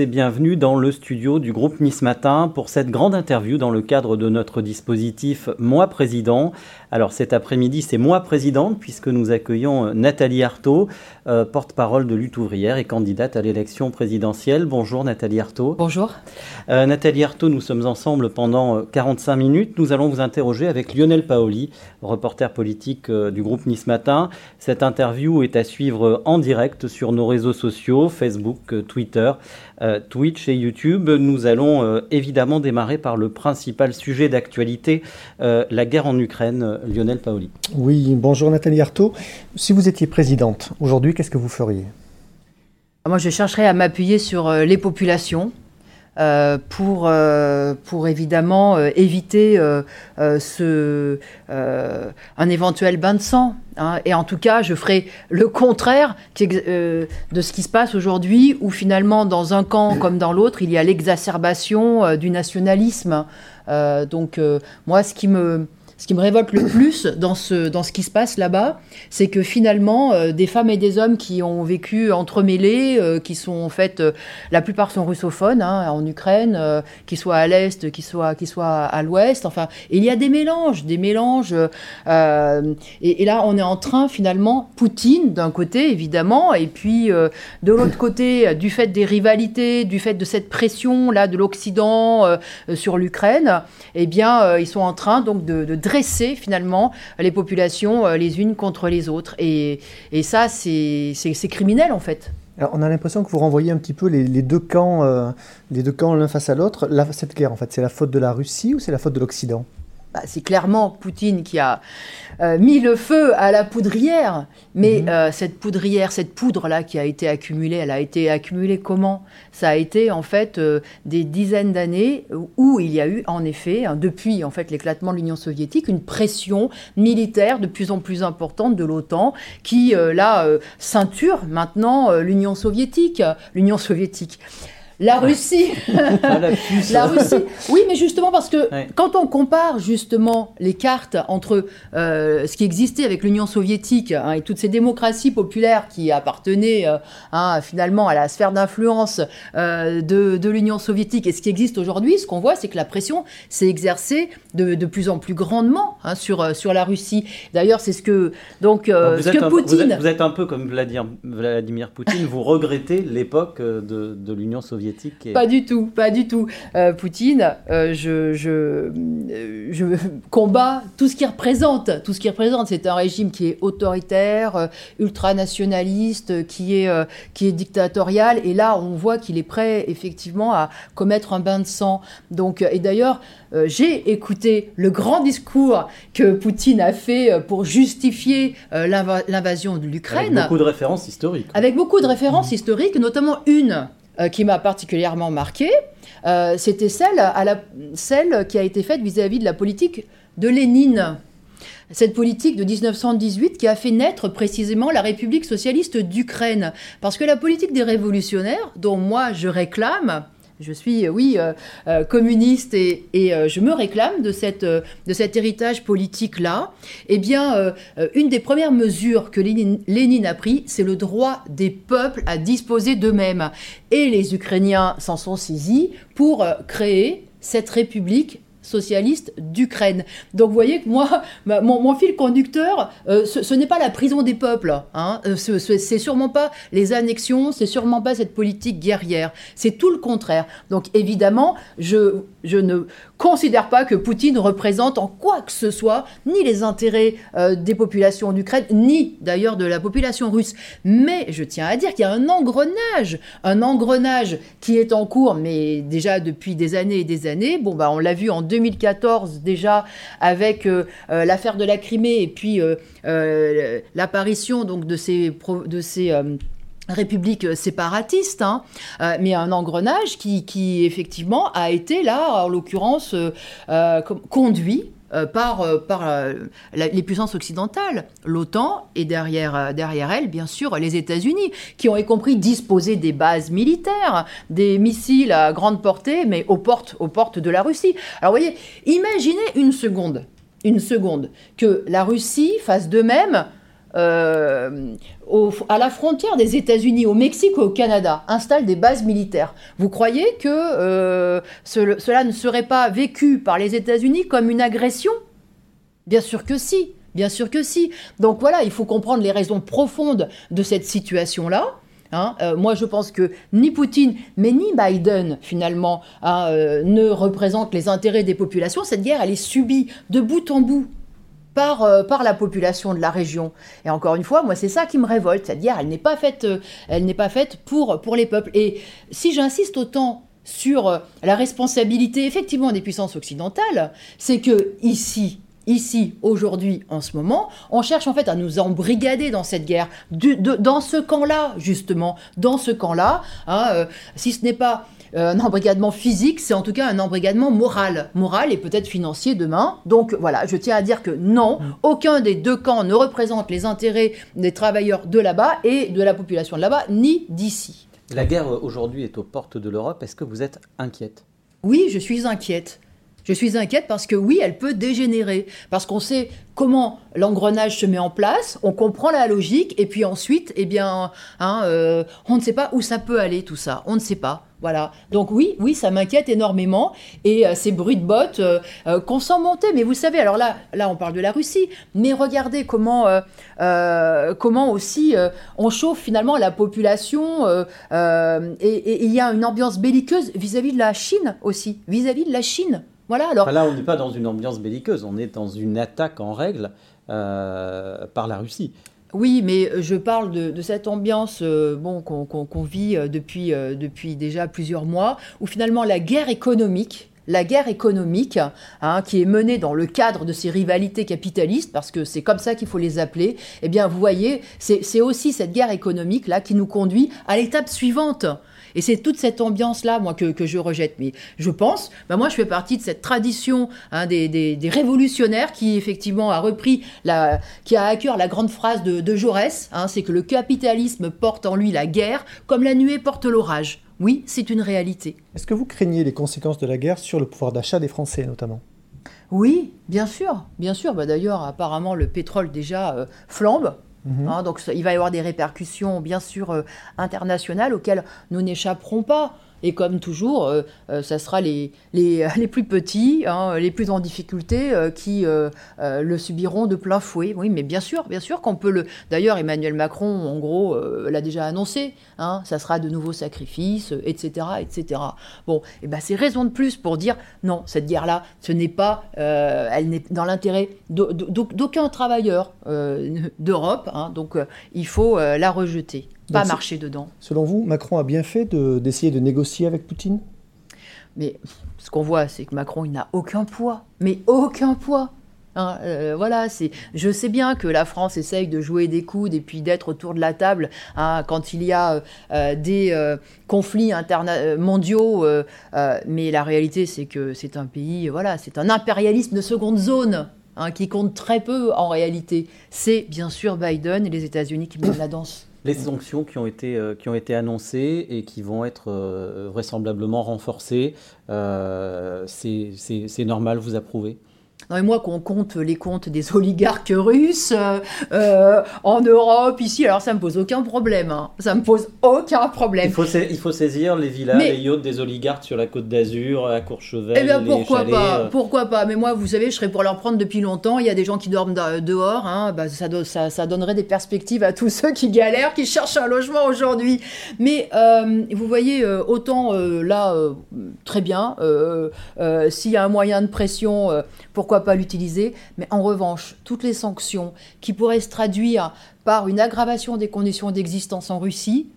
et bienvenue dans le studio du groupe Nice Matin pour cette grande interview dans le cadre de notre dispositif Moi Président. Alors cet après-midi, c'est Moi Présidente puisque nous accueillons euh, Nathalie Arthaud, euh, porte-parole de lutte ouvrière et candidate à l'élection présidentielle. Bonjour Nathalie Arthaud. Bonjour. Euh, Nathalie Arthaud, nous sommes ensemble pendant 45 minutes. Nous allons vous interroger avec Lionel Paoli, reporter politique du groupe Nice Matin. Cette interview est à suivre en direct sur nos réseaux sociaux, Facebook, Twitter. Euh, Twitch et YouTube. Nous allons euh, évidemment démarrer par le principal sujet d'actualité, euh, la guerre en Ukraine. Lionel Paoli. Oui, bonjour Nathalie Arthaud. Si vous étiez présidente aujourd'hui, qu'est-ce que vous feriez? Moi, je chercherais à m'appuyer sur les populations. Pour, pour évidemment éviter ce, un éventuel bain de sang. Hein. et en tout cas, je ferai le contraire euh, de ce qui se passe aujourd'hui, où finalement, dans un camp comme dans l'autre, il y a l'exacerbation euh, du nationalisme. Euh, donc, moi, ce qui me ce qui me révolte le plus dans ce, dans ce qui se passe là-bas, c'est que finalement, euh, des femmes et des hommes qui ont vécu entremêlés, euh, qui sont en fait, euh, la plupart sont russophones hein, en Ukraine, qui soient à l'est, qui soient, qui soient à l'ouest, enfin, il y a des mélanges, des mélanges. Et, et, là, on est en train finalement, Poutine d'un côté évidemment, et puis de l'autre côté, du fait des rivalités, du fait de cette pression là de l'Occident sur l'Ukraine, eh bien, ils sont en train donc de, de dresser finalement les populations euh, les unes contre les autres. Et, et ça, c'est criminel en fait. On a l'impression que vous renvoyez un petit peu les, les deux camps, euh, les deux camps l'un face à l'autre. Cette guerre, en fait, c'est la faute de la Russie ou c'est la faute de l'Occident? Bah, c'est clairement Poutine qui a euh, mis le feu à la poudrière. Mais mhm. euh, cette poudrière, cette poudre-là qui a été accumulée, elle a été accumulée comment? Ça a été en fait euh, des dizaines d'années où il y a eu en effet, hein, depuis en fait l'éclatement de l'Union soviétique, une pression militaire de plus en plus importante de l'OTAN qui là ceinture maintenant l'Union soviétique. L'Union soviétique. La Russie. la, Russie. Oui, mais justement parce que quand on compare justement les cartes entre euh, ce qui existait avec l'Union soviétique hein, et toutes ces démocraties populaires qui appartenaient euh, hein, finalement à la sphère d'influence euh, de, l'Union soviétique et ce qui existe aujourd'hui, ce qu'on voit, c'est que la pression s'est exercée de, plus en plus grandement hein, sur, sur la Russie. D'ailleurs, c'est ce que donc ce que Poutine. Vous êtes, un peu comme Vladimir, Vladimir Poutine. vous regrettez l'époque de, de l'Union soviétique pas du tout, pas du tout. Euh, Poutine, euh, je, je, euh, je, combats tout ce qu'il représente. Tout ce qu'il représente, c'est un régime qui est autoritaire, ultranationaliste, qui est, qui est dictatorial. Et là, on voit qu'il est prêt, effectivement, à commettre un bain de sang. Donc, et d'ailleurs, j'ai écouté le grand discours que Poutine a fait pour justifier l'invasion de l'Ukraine. Avec beaucoup de références historiques. Avec beaucoup de références historiques, notamment une qui m'a particulièrement marqué, euh, c'était celle, celle qui a été faite vis-à-vis de la politique de Lénine. Cette politique de 1918 qui a fait naître précisément la République socialiste d'Ukraine. Parce que la politique des révolutionnaires, dont moi je réclame, je suis, euh, oui, euh, euh, communiste et, je me réclame de, cette, de cet héritage politique-là. Eh bien, une des premières mesures que Lénine, a pris, c'est le droit des peuples à disposer d'eux-mêmes. Et les Ukrainiens s'en sont saisis pour créer cette république socialiste d'Ukraine. Donc vous voyez que moi, mon, fil conducteur, euh, ce, n'est pas la prison des peuples, hein. euh, c'est sûrement pas les annexions, c'est sûrement pas cette politique guerrière, c'est tout le contraire. Donc évidemment, je, je ne considère pas que Poutine représente en quoi que ce soit ni les intérêts euh, des populations d'Ukraine, ni d'ailleurs de la population russe. Mais je tiens à dire qu'il y a un engrenage, un engrenage qui est en cours, mais déjà depuis des années et des années. Bon, bah, on l'a vu en 2014 déjà avec euh, euh, l'affaire de la Crimée et puis l'apparition donc de ces, de ces républiques séparatistes, hein, mais un engrenage qui, qui, effectivement a été là, en l'occurrence, conduit euh, par, euh, par euh, les puissances occidentales, l'OTAN et derrière, derrière elle, bien sûr, les États-Unis, qui ont y compris disposé des bases militaires, des missiles à grande portée, mais aux portes, aux portes de la Russie. Alors vous voyez, imaginez une seconde, une seconde, que la Russie fasse de même euh, à la frontière des États-Unis, au Mexique ou au Canada, installe des bases militaires. Vous croyez que euh, cela ne serait pas vécu par les États-Unis comme une agression? Bien sûr que si. Bien sûr que si. Donc voilà, il faut comprendre les raisons profondes de cette situation-là. Hein. Euh, moi, je pense que ni Poutine, mais ni Biden, finalement, hein, ne représentent les intérêts des populations. Cette guerre, elle est subie de bout en bout par, euh, par la population de la région. Et encore une fois, moi, c'est ça qui me révolte, c'est-à-dire elle n'est pas faite, euh, elle n'est pas faite pour, pour les peuples. Et si j'insiste autant sur euh, la responsabilité effectivement des puissances occidentales, c'est que ici, ici, aujourd'hui, en ce moment, on cherche en fait à nous embrigader dans cette guerre, dans ce camp-là, justement, dans ce camp-là, hein, si ce n'est pas un embrigadement physique, c'est en tout cas un embrigadement moral, moral et peut-être financier demain. Donc voilà, je tiens à dire que non, mm. aucun des deux camps ne représente les intérêts des travailleurs de là-bas et de la population de là-bas, ni d'ici. La guerre euh, aujourd'hui est aux portes de l'Europe. Est-ce que vous êtes inquiète? Oui, je suis inquiète. Je suis inquiète parce que oui, elle peut dégénérer, parce qu'on sait comment l'engrenage se met en place, on comprend la logique, et puis ensuite, eh bien, hein, euh, on ne sait pas où ça peut aller tout ça, on ne sait pas. Voilà. Donc oui, oui, ça m'inquiète énormément. Et euh, ces bruits de bottes euh, euh, qu'on sent monter. Mais vous savez, alors là, là, on parle de la Russie. Mais regardez comment, comment aussi on chauffe finalement la population. Et, il y a une ambiance belliqueuse vis-à-vis de la Chine aussi, vis-à-vis de la Chine. Voilà. Alors là, on n'est pas dans une ambiance belliqueuse. On est dans une attaque en règle par la Russie. Oui, mais euh, je parle de, cette ambiance euh, bon, qu'on vit euh, depuis, depuis déjà plusieurs mois, où finalement la guerre économique, la guerre économique, hein, qui est menée dans le cadre de ces rivalités capitalistes, parce que c'est comme ça qu'il faut les appeler, eh bien, vous voyez, c'est aussi cette guerre économique-là qui nous conduit à l'étape suivante. Et c'est toute cette ambiance-là, moi, que, je rejette. Mais je pense, bah moi, je fais partie de cette tradition hein, des, révolutionnaires qui, effectivement, a repris, la, qui a à cœur la grande phrase de, de Jaurès, hein, c'est que le capitalisme porte en lui la guerre comme la nuée porte l'orage. Oui, c'est une réalité. Est-ce que vous craignez les conséquences de la guerre sur le pouvoir d'achat des Français, notamment? Oui, bien sûr, bien sûr. Bah, D'ailleurs, apparemment, le pétrole déjà euh, flambe. Mhm. Hein, donc il va y avoir des répercussions bien sûr euh, internationales auxquelles nous n'échapperons pas. Et comme toujours, euh, euh, ça sera les, les, les plus petits, hein, les plus en difficulté, euh, qui le subiront de plein fouet. Oui, mais bien sûr, bien sûr qu'on peut le. D'ailleurs, Emmanuel Macron, en gros, l'a déjà annoncé. Hein, ça sera de nouveaux sacrifices, etc., etc. Bon, et eh ben c'est raison de plus pour dire non, cette guerre-là, ce n'est pas, elle n'est dans l'intérêt d'aucun travailleur d'Europe. Hein, donc, il faut la rejeter pas marcher dedans. Selon vous, Macron a bien fait d'essayer de, négocier avec Poutine? Mais ce qu'on voit, c'est que Macron, il n'a aucun poids. Mais aucun poids. Hein, euh, voilà, c'est. Je sais bien que la France essaye de jouer des coudes et puis d'être autour de la table hein, quand il y a euh, euh, des conflits mondiaux, mais la réalité c'est que c'est un pays, voilà, c'est un impérialisme de seconde zone. Hein, qui compte très peu en réalité. C'est bien sûr Biden et les États-Unis qui mènent la danse les sanctions qui ont été, euh, qui ont été annoncées et qui vont être euh, vraisemblablement renforcées, euh, c'est normal, vous approuvez? Non, mais moi, qu'on compte les comptes des oligarques russes euh, euh, en Europe, ici, alors ça me pose aucun problème. Hein. Ça me pose aucun problème. Il faut, il faut saisir les villas, les yachts des oligarques sur la côte d'Azur, à Courchevel. Eh bien, pourquoi pas euh. Pourquoi pas Mais moi, vous savez, je serais pour leur prendre depuis longtemps. Il y a des gens qui dorment dehors. Hein. Bah, ça, ça, ça, donnerait des perspectives à tous ceux qui galèrent, qui cherchent un logement aujourd'hui. Mais vous voyez, autant là, très bien, s'il y a un moyen de pression, pourquoi pas l'utiliser, mais en revanche, toutes les sanctions qui pourraient se traduire par une aggravation des conditions d'existence en Russie,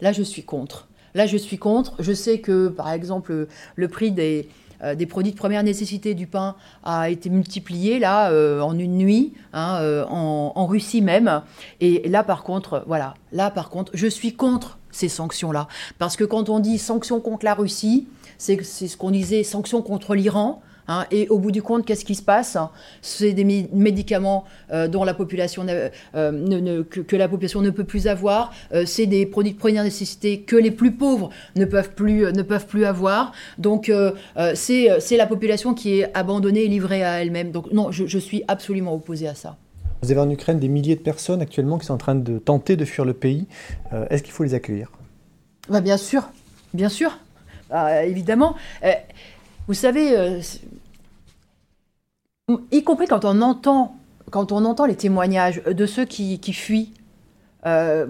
là je suis contre. Là je suis contre. Je sais que par exemple le prix des, euh, des produits de première nécessité du pain a été multiplié là euh, en une nuit, hein, euh, en, en, Russie même. Et là par contre, voilà, là par contre, je suis contre ces sanctions-là. Parce que quand on dit sanctions contre la Russie, c'est ce qu'on disait sanctions contre l'Iran. Hein, et au bout du compte, qu'est-ce qui se passe? C'est des médicaments euh, dont la population euh, que, la population ne peut plus avoir. Euh, c'est des produits de première nécessité que les plus pauvres ne peuvent plus, ne peuvent plus avoir. Donc c'est la population qui est abandonnée et livrée à elle-même. Donc non, je, je suis absolument opposée à ça. Vous avez en Ukraine des milliers de personnes actuellement qui sont en train de tenter de fuir le pays. Est-ce qu'il faut les accueillir? Bah, Bien sûr, bien sûr, bah, évidemment. vous savez, y compris quand on entend, quand on entend les témoignages de ceux qui, fuient. Euh,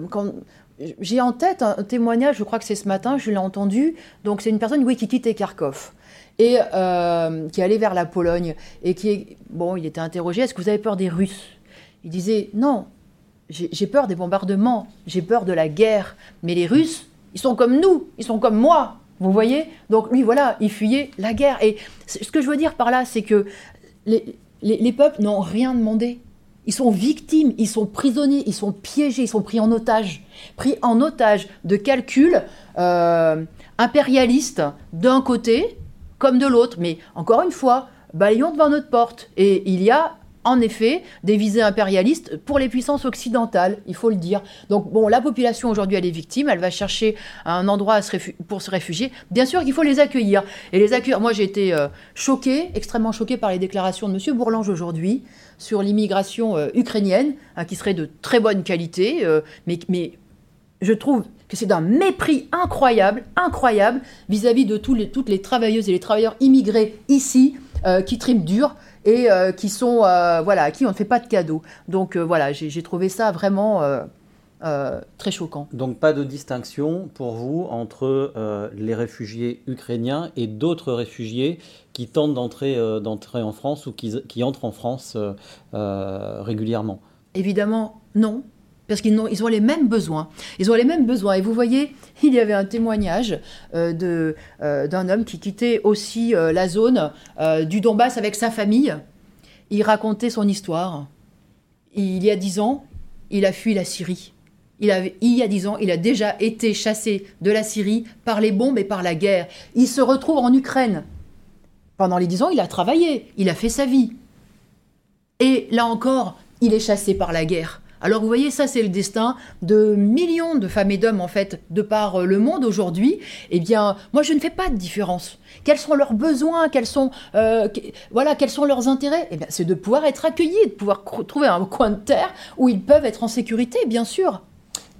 j'ai en tête un, témoignage, je crois que c'est ce matin, je l'ai entendu. Donc c'est une personne oui, qui quittait Kharkov et euh, qui allait vers la Pologne et qui bon, il était interrogé est-ce que vous avez peur des Russes? Il disait non, j'ai peur des bombardements, j'ai peur de la guerre, mais les Russes, ils sont comme nous, ils sont comme moi. Vous voyez? Donc lui, voilà, il fuyait la guerre. Et ce que je veux dire par là, c'est que les, peuples n'ont rien demandé. Ils sont victimes, ils sont prisonniers, ils sont piégés, ils sont pris en otage. Pris en otage de calculs euh, impérialistes d'un côté comme de l'autre. Mais encore une fois, balayons devant notre porte. Et il y a en effet des visées impérialistes pour les puissances occidentales, il faut le dire. Donc bon, la population aujourd'hui, elle est victime, elle va chercher un endroit pour se réfugier. Bien sûr qu'il faut les accueillir. Et les accueillir, moi j'ai été euh, choquée, extrêmement choquée par les déclarations de M. Bourlange aujourd'hui sur l'immigration euh, ukrainienne, hein, qui serait de très bonne qualité, euh, mais, mais je trouve que c'est d'un mépris incroyable, incroyable, vis-à-vis de tous les, toutes les travailleuses et les travailleurs immigrés ici, qui triment dur et euh, qui sont euh, voilà à qui on ne fait pas de cadeaux. Donc euh, voilà, j'ai trouvé ça vraiment très choquant. Donc pas de distinction pour vous entre les réfugiés ukrainiens et d'autres réfugiés qui tentent d'entrer d'entrer en France ou qui, qui, entrent en France régulièrement? Évidemment, non parce qu'ils ont, les mêmes besoins. Ils ont les mêmes besoins. Et vous voyez, il y avait un témoignage euh, euh, d'un homme qui quittait aussi euh, la zone du Donbass avec sa famille. Il racontait son histoire. Il y a dix ans, il a fui la Syrie. Il y a dix ans, il a déjà été chassé de la Syrie par les bombes et par la guerre. Il se retrouve en Ukraine. Pendant les dix ans, il a travaillé, il a fait sa vie. Et là encore, il est chassé par la guerre. Alors vous voyez, ça c'est le destin de millions de femmes et d'hommes en fait de par euh, le monde aujourd'hui. Eh bien, moi je ne fais pas de différence. Quels sont leurs besoins Quels sont euh, voilà quels sont leurs intérêts? Eh bien, c'est de pouvoir être accueillis, de pouvoir trouver un coin de terre où ils peuvent être en sécurité, bien sûr.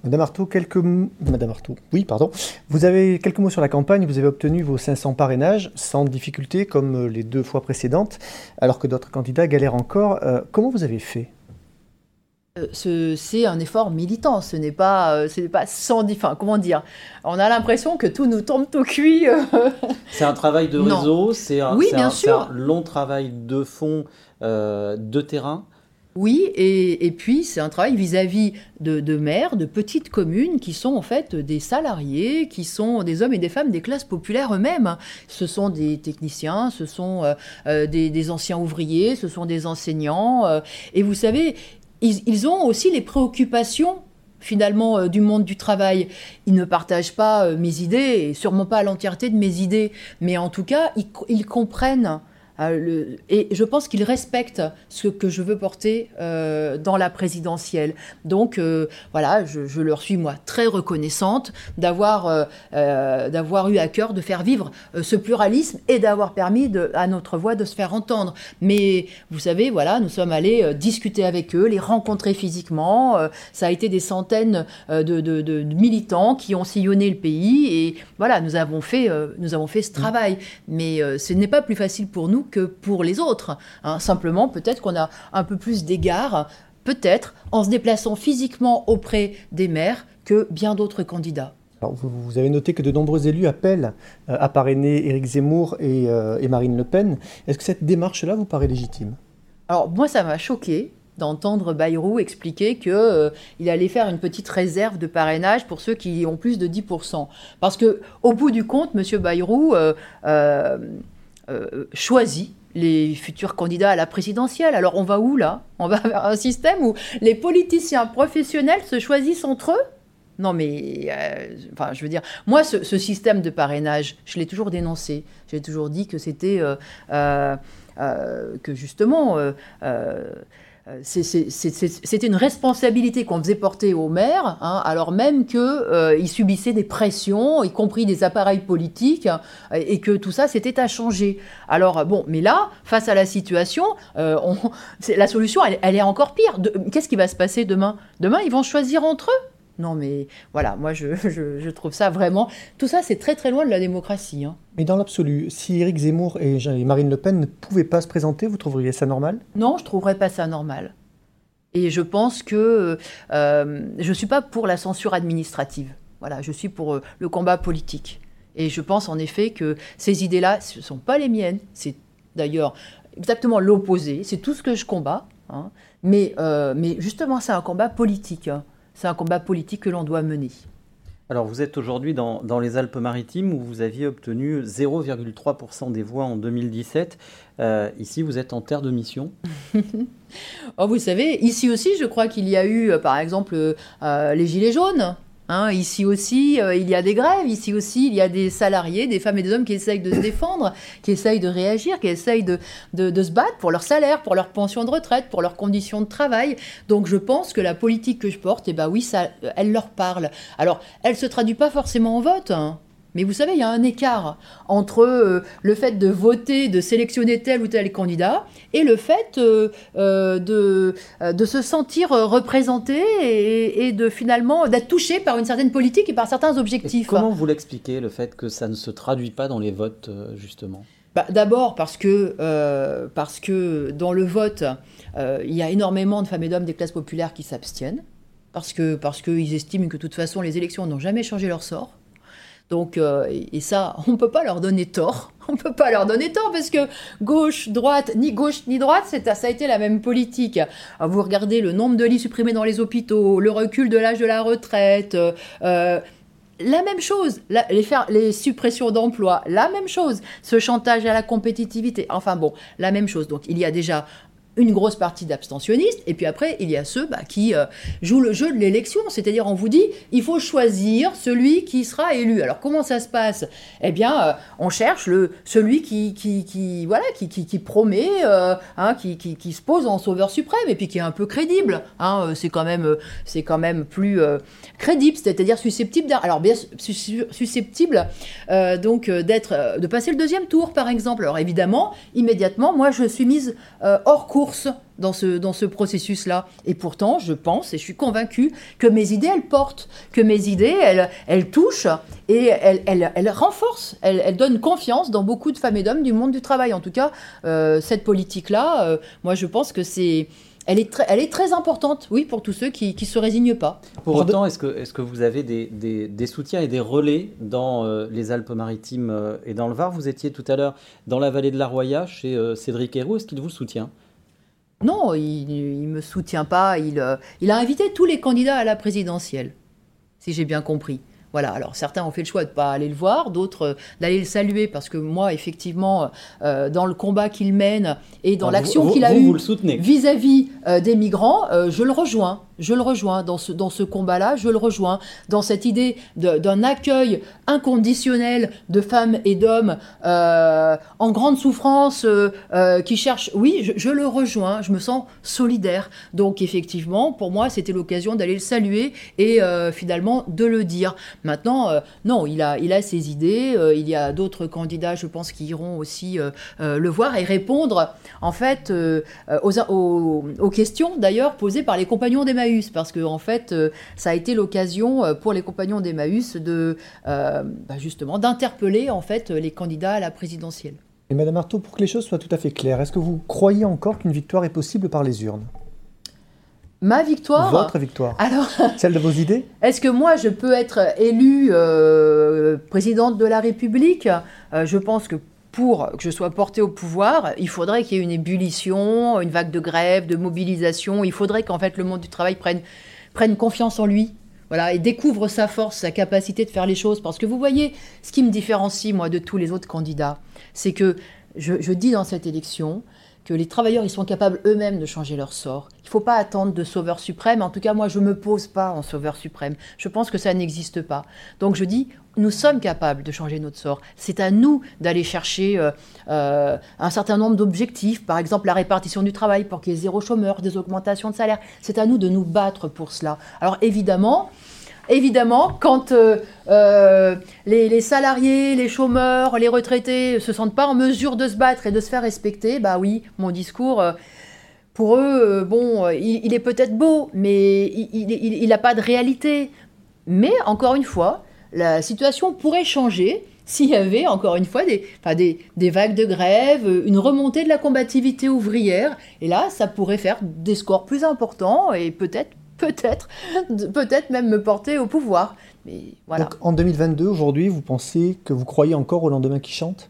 Madame Artaud, quelques Madame Artaud, oui, pardon. Vous avez quelques mots sur la campagne. Vous avez obtenu vos 500 parrainages sans difficulté, comme euh, les deux fois précédentes, alors que d'autres candidats galèrent encore. comment vous avez fait? C'est un effort militant, ce n'est pas, euh, ce n'est pas sans, enfin, comment dire, on a l'impression que tout nous tombe au cuit. Euh. c'est un travail de réseau, c'est un, un, long travail de fond, de terrain. Oui, et, puis c'est un travail vis-à-vis de, maires, de petites communes qui sont en fait des salariés, qui sont des hommes et des femmes des classes populaires eux-mêmes. Ce sont des techniciens, ce sont des, des, anciens ouvriers, ce sont des enseignants. et vous savez, ils, ont aussi les préoccupations finalement euh, du monde du travail. Ils ne partagent pas euh, mes idées, et sûrement pas l'entièreté de mes idées, mais en tout cas, ils comprennent euh, et je pense qu'ils respectent ce que je veux porter euh, dans la présidentielle. Donc euh, voilà, je, leur suis moi très reconnaissante d'avoir d'avoir eu à cœur de faire vivre ce pluralisme et d'avoir permis à notre voix de se faire entendre. Mais vous savez, voilà, nous sommes allés discuter avec eux, les rencontrer physiquement. ça a été des centaines de, de, de, militants qui ont sillonné le pays et voilà, nous avons fait nous avons fait ce travail. Mais ce n'est pas plus facile pour nous que pour les autres. Hein. Simplement, peut-être qu'on a un peu plus d'égards, peut-être en se déplaçant physiquement auprès des maires que bien d'autres candidats. vous, avez noté que de nombreux élus appellent euh, à parrainer Éric Zemmour euh, et, Marine Le Pen. Est-ce que cette démarche-là vous paraît légitime? Alors moi, ça m'a choqué d'entendre Bayrou expliquer qu'il euh, allait faire une petite réserve de parrainage pour ceux qui ont plus de 10%. Parce que au bout du compte, M. Bayrou euh, choisit les futurs candidats à la présidentielle. Alors on va où là? On va vers un système où les politiciens professionnels se choisissent entre eux? Non, mais euh, enfin, je veux dire, moi, ce, système de parrainage, je l'ai toujours dénoncé. J'ai toujours dit que c'était euh, que justement c'était une responsabilité qu'on faisait porter au maire, hein, alors même qu'il euh, subissait des pressions, y compris des appareils politiques, et que tout ça, c'était à changer. Alors, bon, mais là, face à la situation, euh, la solution, elle, est encore pire. Qu'est-ce qui va se passer demain? Demain, ils vont choisir entre eux. Non, mais voilà, moi je, trouve ça vraiment. Tout ça, c'est très très loin de la démocratie. Hein. Mais dans l'absolu, si Éric Zemmour et Marine Le Pen ne pouvaient pas se présenter, vous trouveriez ça normal? Non, je ne trouverais pas ça normal. Et je pense que euh, je ne suis pas pour la censure administrative. Voilà, je suis pour euh, le combat politique. Et je pense en effet que ces idées-là, ce ne sont pas les miennes. C'est d'ailleurs exactement l'opposé. C'est tout ce que je combats. Hein. Mais, euh, mais justement, c'est un combat politique. Hein. C'est un combat politique que l'on doit mener. Alors vous êtes aujourd'hui dans, les Alpes-Maritimes où vous aviez obtenu 0,3% des voix en 2017. Euh, ici, vous êtes en terre de mission. oh, vous savez, ici aussi, je crois qu'il y a eu, euh, par exemple, euh, les Gilets jaunes. Hein, ici aussi, euh, il y a des grèves. Ici aussi, il y a des salariés, des femmes et des hommes qui essayent de se défendre, qui essayent de réagir, qui essayent de, de, se battre pour leur salaire, pour leur pension de retraite, pour leurs conditions de travail. Donc, je pense que la politique que je porte, eh ben oui, ça, elle leur parle. Alors, elle se traduit pas forcément en vote. Hein. Mais vous savez, il y a un écart entre euh, le fait de voter, de sélectionner tel ou tel candidat, et le fait euh, euh, de, de se sentir représenté et, de finalement d'être touché par une certaine politique et par certains objectifs. comment vous l'expliquez, le fait que ça ne se traduit pas dans les votes, justement? Bah, D'abord parce que, parce que dans le vote, il y a énormément de femmes et d'hommes des classes populaires qui s'abstiennent, parce qu'ils parce estiment que de toute façon les élections n'ont jamais changé leur sort donc, euh, et ça, on ne peut pas leur donner tort. On ne peut pas leur donner tort parce que gauche, droite, ni gauche ni droite, ça a été la même politique. Vous regardez le nombre de lits supprimés dans les hôpitaux, le recul de l'âge de la retraite. Euh, la même chose, les suppressions d'emplois, la même chose, ce chantage à la compétitivité, enfin bon, la même chose. Donc il y a déjà une grosse partie d'abstentionnistes, et puis après, il y a ceux bah, qui euh, jouent le jeu de l'élection, c'est-à-dire on vous dit, il faut choisir celui qui sera élu. Alors comment ça se passe? Eh bien, euh, on cherche le, celui qui, qui, voilà, qui, qui, promet, euh, hein, qui, qui, se pose en sauveur suprême, et puis qui est un peu crédible. Hein, c'est quand même, quand même plus crédible, c'est-à-dire susceptible, alors bien susceptible donc d'être, de passer le deuxième tour, par exemple. Alors évidemment, immédiatement, moi, je suis mise hors cours dans ce, dans ce processus-là. Et pourtant, je pense et je suis convaincue que mes idées, elles portent, que mes idées, elles, elles touchent et elles, elles, elles renforcent, elles, elles, donnent confiance dans beaucoup de femmes et d'hommes du monde du travail. En tout cas, euh, cette politique-là, euh, moi, je pense que c'est elle est, très, elle est très importante, oui, pour tous ceux qui ne se résignent pas. Pour autant, est-ce que, est que vous avez des, des, des, soutiens et des relais dans euh, les Alpes-Maritimes et dans le Var? Vous étiez tout à l'heure dans la vallée de la Roya chez Cédric Héroux. Est-ce qu'il vous soutient? Non, il ne me soutient pas. Il, euh, il a invité tous les candidats à la présidentielle, si j'ai bien compris. Voilà, alors certains ont fait le choix de ne pas aller le voir, d'autres euh, d'aller le saluer parce que moi, effectivement, euh, dans le combat qu'il mène et dans l'action qu'il a eue vis-à-vis des migrants, je le rejoins je le rejoins dans ce, dans ce combat-là, je le rejoins dans cette idée d'un accueil inconditionnel de femmes et d'hommes euh, en grande souffrance euh, euh, qui cherchent. Oui, je, le rejoins, je me sens solidaire. Donc effectivement, pour moi, c'était l'occasion d'aller le saluer et finalement de le dire. Maintenant, non, il a, ses idées, il y a d'autres candidats, je pense, qui iront aussi le voir et répondre en fait aux, questions d'ailleurs posées par les compagnons d'Emmaüs parce que en fait, euh, ça a été l'occasion euh, pour les compagnons d'Emmaüs de euh, bah, justement d'interpeller en fait les candidats à la présidentielle. Et Madame Artaud, pour que les choses soient tout à fait claires, est-ce que vous croyez encore qu'une victoire est possible par les urnes? Ma victoire Votre victoire Alors, Celle de vos idées Est-ce que moi, je peux être élue présidente de la République? Je pense que pour que je sois portée au pouvoir, il faudrait qu'il y ait une ébullition, une vague de grève, de mobilisation. Il faudrait qu'en fait le monde du travail prenne, prenne confiance en lui. Voilà, et découvre sa force, sa capacité de faire les choses. Parce que vous voyez, ce qui me différencie, moi, de tous les autres candidats, c'est que je, dis dans cette élection que les travailleurs ils sont capables eux-mêmes de changer leur sort. Il ne faut pas attendre de sauveur suprême. En tout cas, moi, je ne me pose pas en sauveur suprême. Je pense que ça n'existe pas. Donc je dis, nous sommes capables de changer notre sort. C'est à nous d'aller chercher euh, euh, un certain nombre d'objectifs, par exemple la répartition du travail pour qu'il y ait zéro chômeur, des augmentations de salaire. C'est à nous de nous battre pour cela. Alors évidemment, évidemment, quand euh, les, salariés, les chômeurs, les retraités se sentent pas en mesure de se battre et de se faire respecter, bah oui, mon discours, pour eux, bon, il, est peut-être beau, mais il n'a pas de réalité. Mais encore une fois, la situation pourrait changer s'il y avait, encore une fois, des, des, vagues de grève, une remontée de la combativité ouvrière. Et là, ça pourrait faire des scores plus importants et peut-être, peut-être, peut-être même me porter au pouvoir. Mais voilà. Donc, en 2022, aujourd'hui, vous pensez que vous croyez encore au lendemain qui chante?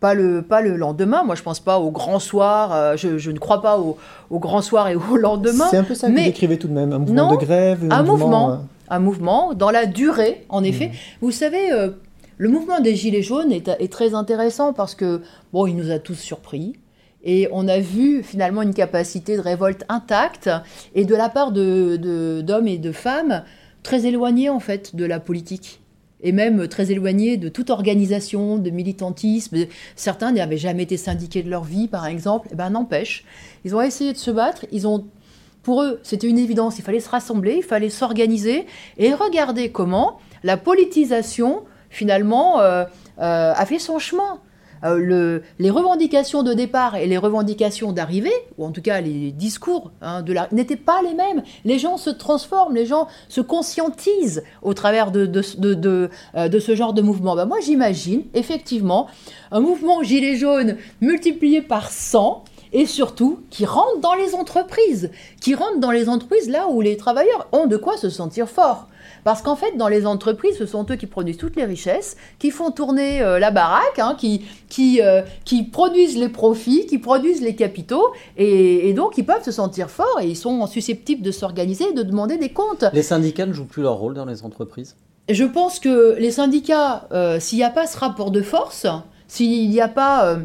Pas le, pas le lendemain. Moi, je pense pas au grand soir. Euh, je, ne crois pas au, grand soir et au lendemain. C'est un peu ça que vous décrivez tout de même. Un mouvement de grève. Un, mouvement. Euh, un mouvement dans la durée, en effet. Mmh. Vous savez, euh, le mouvement des Gilets jaunes est, très intéressant parce que, bon, il nous a tous surpris. Et on a vu finalement une capacité de révolte intacte et de la part d'hommes de, et de femmes très éloignés en fait de la politique et même très éloignés de toute organisation, de militantisme. Certains n'avaient jamais été syndiqués de leur vie, par exemple. Eh ben n'empêche, ils ont essayé de se battre, ils ont pour eux, c'était une évidence, il fallait se rassembler, il fallait s'organiser et regarder comment la politisation, finalement, euh, euh, a fait son chemin. Euh, les revendications de départ et les revendications d'arrivée, ou en tout cas les discours hein, n'étaient pas les mêmes. Les gens se transforment, les gens se conscientisent au travers de, ce genre de mouvement. Ben, moi, j'imagine effectivement un mouvement gilet jaune multiplié par 100 et surtout qui rentrent dans les entreprises, qui rentrent dans les entreprises là où les travailleurs ont de quoi se sentir forts. Parce qu'en fait, dans les entreprises, ce sont eux qui produisent toutes les richesses, qui font tourner euh, la baraque, hein, qui, qui, euh, qui produisent les profits, qui produisent les capitaux, et, donc ils peuvent se sentir forts et ils sont susceptibles de s'organiser et de demander des comptes. Les syndicats ne jouent plus leur rôle dans les entreprises? Je pense que les syndicats, euh, s'il n'y a pas ce rapport de force, s'il n'y a pas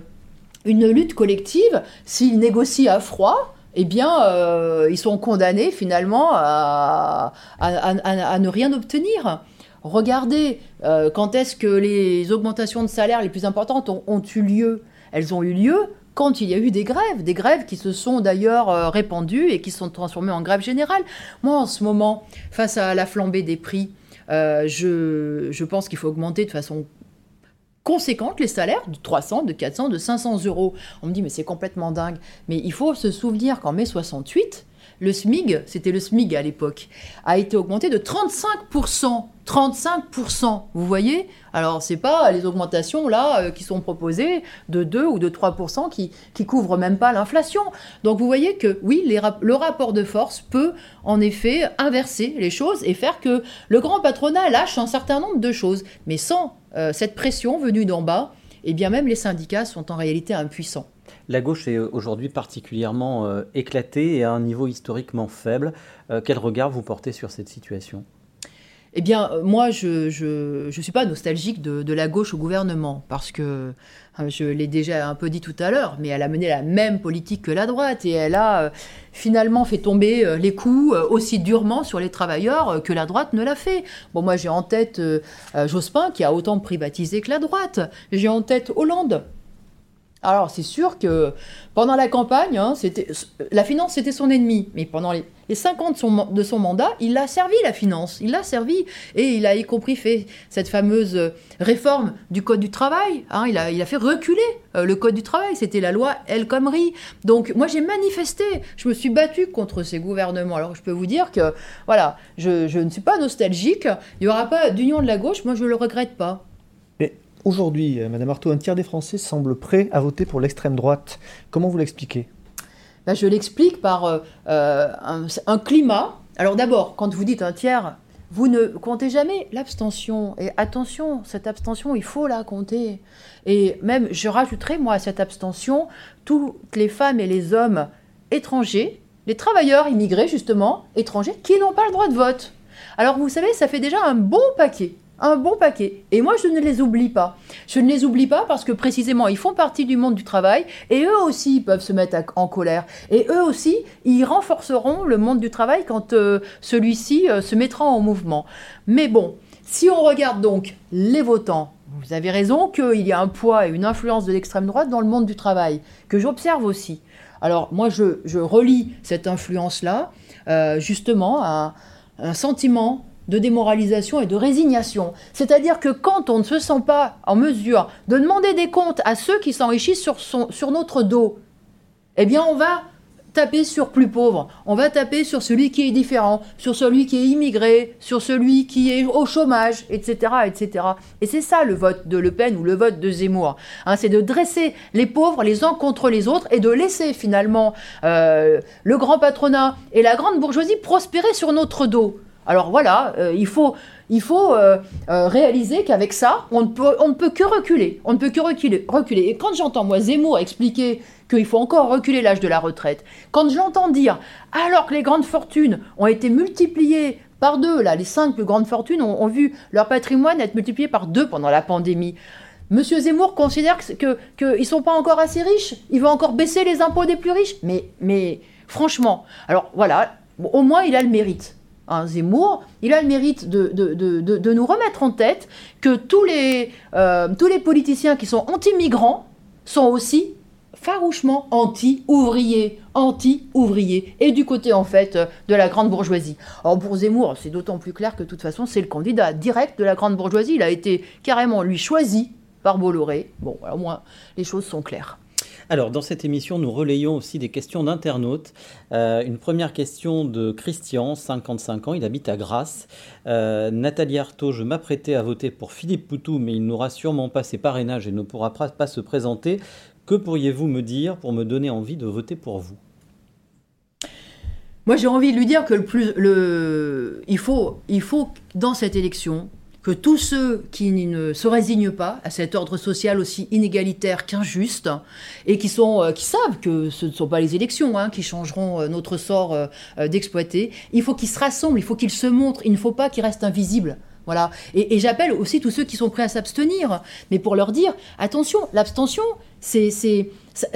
une lutte collective, s'ils négocient à froid, eh bien, euh, ils sont condamnés finalement à, ne rien obtenir. Regardez, euh, quand est-ce que les augmentations de salaire les plus importantes ont, eu lieu? Elles ont eu lieu quand il y a eu des grèves, des grèves qui se sont d'ailleurs euh, répandues et qui se sont transformées en grève générale. Moi, en ce moment, face à la flambée des prix, je, je, pense qu'il faut augmenter de façon conséquentes, les salaires, de 300, de 400, de 500 euros. On me dit, mais c'est complètement dingue. Mais il faut se souvenir qu'en mai 68, le SMIG, c'était le SMIG à l'époque, a été augmenté de 35%. 35%, vous voyez? Alors, c'est pas les augmentations là euh, qui sont proposées de 2 ou de 3% qui, qui couvrent même pas l'inflation. Donc, vous voyez que oui, le rapport de force peut en effet inverser les choses et faire que le grand patronat lâche un certain nombre de choses. Mais sans euh, cette pression venue d'en bas, eh bien même les syndicats sont en réalité impuissants. La gauche est aujourd'hui particulièrement euh, éclatée et à un niveau historiquement faible. Euh, quel regard vous portez sur cette situation? Eh bien, moi, je ne suis pas nostalgique de, la gauche au gouvernement, parce que hein, je l'ai déjà un peu dit tout à l'heure, mais elle a mené la même politique que la droite, et elle a finalement fait tomber les coups aussi durement sur les travailleurs que la droite ne l'a fait. Bon, moi, j'ai en tête Jospin, qui a autant privatisé que la droite. J'ai en tête Hollande, alors c'est sûr que pendant la campagne, hein, la finance c'était son ennemi, mais pendant les, les 50 de son, mandat, il a servi la finance, il l'a servi, et il a y compris fait cette fameuse euh, réforme du Code du travail, hein, il, a, il, a, fait reculer euh, le Code du travail, c'était la loi El Khomri. Donc moi j'ai manifesté, je me suis battue contre ces gouvernements. Alors je peux vous dire que voilà, je, je ne suis pas nostalgique, il n'y aura pas d'union de la gauche, moi je ne le regrette pas. Aujourd'hui, euh, Madame Artaud, un tiers des Français semble prêt à voter pour l'extrême droite. Comment vous l'expliquez? Ben, Je l'explique par euh, euh, un, climat. Alors d'abord, quand vous dites un tiers, vous ne comptez jamais l'abstention. Et attention, cette abstention, il faut la compter. Et même, je rajouterai, moi, à cette abstention, toutes les femmes et les hommes étrangers, les travailleurs immigrés, justement, étrangers, qui n'ont pas le droit de vote. Alors, vous savez, ça fait déjà un bon paquet un bon paquet. Et moi, je ne les oublie pas. Je ne les oublie pas parce que précisément, ils font partie du monde du travail et eux aussi peuvent se mettre en colère. Et eux aussi, ils renforceront le monde du travail quand euh, celui-ci euh, se mettra en mouvement. Mais bon, si on regarde donc les votants, vous avez raison qu'il y a un poids et une influence de l'extrême droite dans le monde du travail, que j'observe aussi. Alors moi, je, relis cette influence-là, euh, justement, à un sentiment de démoralisation et de résignation. C'est-à-dire que quand on ne se sent pas en mesure de demander des comptes à ceux qui s'enrichissent sur, sur notre dos, eh bien on va taper sur plus pauvre, on va taper sur celui qui est différent, sur celui qui est immigré, sur celui qui est au chômage, etc. etc. Et c'est ça le vote de Le Pen ou le vote de Zemmour. Hein, c'est de dresser les pauvres les uns contre les autres et de laisser finalement euh, le grand patronat et la grande bourgeoisie prospérer sur notre dos. Alors voilà, euh, il faut, euh, euh, réaliser qu'avec ça, on ne, peut, que reculer. On ne peut que reculer. Et quand j'entends, moi, Zemmour expliquer qu'il faut encore reculer l'âge de la retraite, quand je l'entends dire, alors que les grandes fortunes ont été multipliées par deux, là, les cinq plus grandes fortunes ont, vu leur patrimoine être multiplié par deux pendant la pandémie. Monsieur Zemmour considère qu'ils que, ne sont pas encore assez riches, il veut encore baisser les impôts des plus riches. Mais, mais franchement, alors voilà, au moins il a le mérite un Zemmour, il a le mérite de, nous remettre en tête que tous les, euh, tous les politiciens qui sont anti-migrants sont aussi farouchement anti-ouvriers, anti-ouvriers, et du côté en fait de la grande bourgeoisie. Or pour Zemmour, c'est d'autant plus clair que de toute façon c'est le candidat direct de la grande bourgeoisie, il a été carrément lui choisi par Bolloré. Bon, au moins les choses sont claires. Alors, dans cette émission, nous relayons aussi des questions d'internautes. Euh, une première question de Christian, 55 ans, il habite à Grasse. Euh, Nathalie Artaud, je m'apprêtais à voter pour Philippe Poutou, mais il n'aura sûrement pas ses parrainages et ne pourra pas se présenter. Que pourriez-vous me dire pour me donner envie de voter pour vous? Moi, j'ai envie de lui dire que le plus, le, il faut, il faut dans cette élection que tous ceux qui ne se résignent pas à cet ordre social aussi inégalitaire qu'injuste et qui, sont, euh, qui savent que ce ne sont pas les élections hein, qui changeront euh, notre sort euh, d'exploiter, il faut qu'ils se rassemblent, il faut qu'ils se montrent, il ne faut pas qu'ils restent invisibles. Voilà. Et, j'appelle aussi tous ceux qui sont prêts à s'abstenir, mais pour leur dire attention, l'abstention, c'est,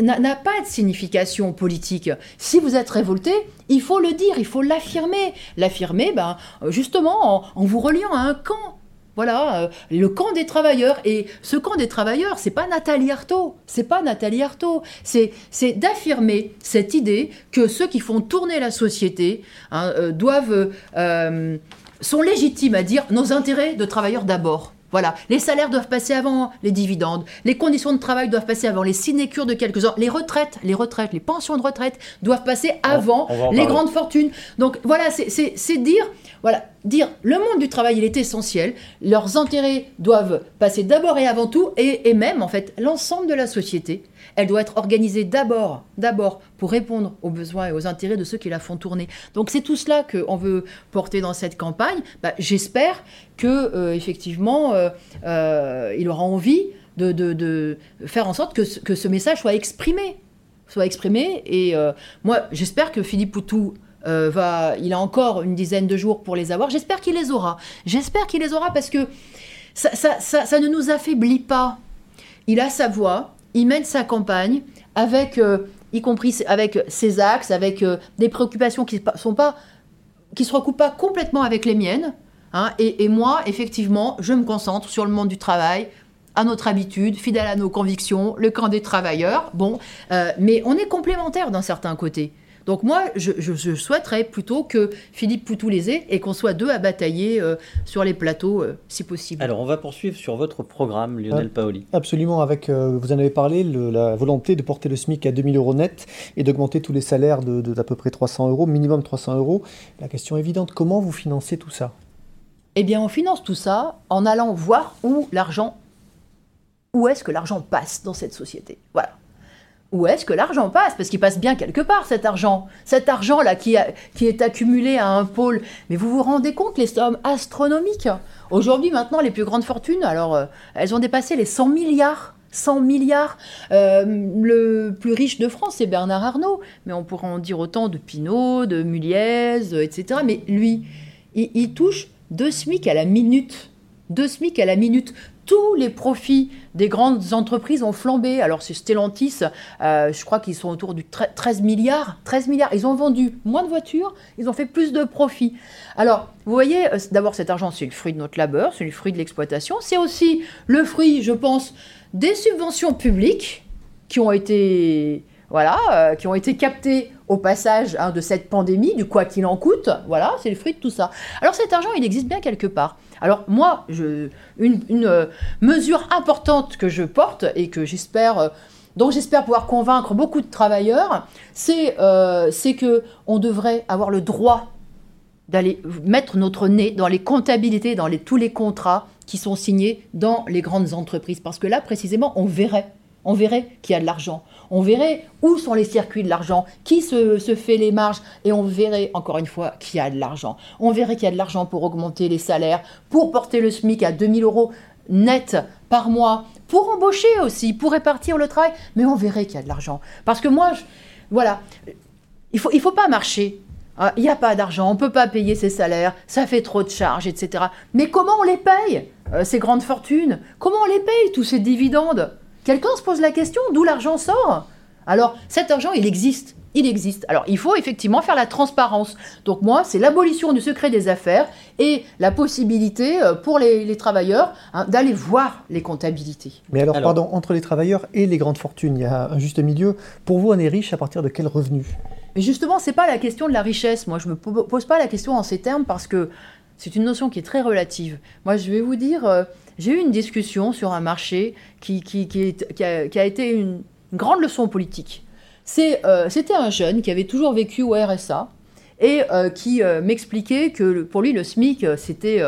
n'a pas de signification politique. Si vous êtes révolté, il faut le dire, il faut l'affirmer. L'affirmer, ben, justement, en vous reliant à un camp voilà, euh, le camp des travailleurs. Et ce camp des travailleurs, c'est pas Nathalie Arthaud. C'est pas Nathalie Arthaud. C'est, d'affirmer cette idée que ceux qui font tourner la société hein, euh, doivent, euh, sont légitimes à dire nos intérêts de travailleurs d'abord. Voilà, les salaires doivent passer avant les dividendes, les conditions de travail doivent passer avant les sinécures de quelques ans, les retraites, les retraites, les pensions de retraite doivent passer avant les grandes fortunes. Donc voilà, c'est dire, voilà, dire le monde du travail, il est essentiel, leurs intérêts doivent passer d'abord et avant tout, et, et même en fait l'ensemble de la société elle doit être organisée d'abord, d'abord pour répondre aux besoins et aux intérêts de ceux qui la font tourner. Donc c'est tout cela qu'on veut porter dans cette campagne. Bah, j'espère que euh, effectivement, euh, euh, il aura envie de, faire en sorte que, que, ce message soit exprimé, soit exprimé. Et moi, j'espère que Philippe Poutou va, il a encore une dizaine de jours pour les avoir. J'espère qu'il les aura. J'espère qu'il les aura parce que ça, ne nous affaiblit pas. Il a sa voix, il mène sa campagne avec, euh, y compris avec ses axes, avec euh, des préoccupations qui sont pas, qui se recoupent pas complètement avec les miennes. Hein. et, moi, effectivement, je me concentre sur le monde du travail, à notre habitude, fidèle à nos convictions, le camp des travailleurs. Bon, euh, mais on est complémentaires d'un certain côté. Donc moi, je, souhaiterais plutôt que Philippe poutou les ait et qu'on soit deux à batailler euh, sur les plateaux, euh, si possible. Alors on va poursuivre sur votre programme, Lionel Paoli. Absolument, avec, euh, vous en avez parlé, la volonté de porter le SMIC à 2000 euros net et d'augmenter tous les salaires de, d'à peu près 300 euros, minimum 300 euros. La question évidente, comment vous financez tout ça? Eh bien, on finance tout ça en allant voir où l'argent, où est-ce que l'argent passe dans cette société. Voilà où est-ce que l'argent passe? Parce qu'il passe bien quelque part, cet argent. Cet argent-là qui, qui est accumulé à un pôle. Mais vous vous rendez compte, les sommes astronomiques? Aujourd'hui, maintenant, les plus grandes fortunes, alors, euh, elles ont dépassé les 100 milliards. 100 milliards. Euh, le plus riche de France, c'est Bernard Arnault. Mais on pourrait en dire autant de Pinault, de Muliez, etc. Mais lui, il, touche deux SMIC à la minute 2 SMIC à la minute. Tous les profits des grandes entreprises ont flambé. Alors, c'est Stellantis, euh, je crois qu'ils sont autour du 13 milliards. 13 milliards. Ils ont vendu moins de voitures, ils ont fait plus de profits. Alors, vous voyez, euh, d'abord, cet argent, c'est le fruit de notre labeur, c'est le fruit de l'exploitation. C'est aussi le fruit, je pense, des subventions publiques qui ont été voilà, euh, qui ont été captées au passage hein, de cette pandémie, du quoi qu'il en coûte. Voilà, c'est le fruit de tout ça. Alors cet argent, il existe bien quelque part. Alors moi, une, euh, mesure importante que je porte et que j'espère, euh, dont j'espère pouvoir convaincre beaucoup de travailleurs, c'est c'est que on devrait avoir le droit d'aller mettre notre nez dans les comptabilités, dans tous les contrats qui sont signés dans les grandes entreprises. Parce que là, précisément, on verrait on verrait qu'il y a de l'argent. On verrait où sont les circuits de l'argent, qui se, fait les marges, et on verrait encore une fois qu'il y a de l'argent. On verrait qu'il y a de l'argent pour augmenter les salaires, pour porter le SMIC à 2000 euros net par mois, pour embaucher aussi, pour répartir le travail. Mais on verrait qu'il y a de l'argent. Parce que moi, voilà, il ne faut, il faut pas marcher. Ah, il n'y a pas d'argent, on ne peut pas payer ses salaires, ça fait trop de charges, etc. Mais comment on les paye, euh, ces grandes fortunes? Comment on les paye, tous ces dividendes? Quelqu'un se pose la question d'où l'argent sort? Alors, cet argent, il existe. Il existe. Alors, il faut effectivement faire la transparence. Donc, moi, c'est l'abolition du secret des affaires et la possibilité euh, pour les, travailleurs hein, d'aller voir les comptabilités. Mais alors, pardon, entre les travailleurs et les grandes fortunes, il y a un juste milieu. Pour vous, on est riche à partir de quel revenu? Mais justement, ce n'est pas la question de la richesse. Moi, je ne me pose pas la question en ces termes parce que c'est une notion qui est très relative. Moi, je vais vous dire, euh, j'ai eu une discussion sur un marché qui, a, été une, grande leçon politique. Euh, c'était un jeune qui avait toujours vécu au RSA et euh, qui euh, m'expliquait que pour lui, le SMIC, c'était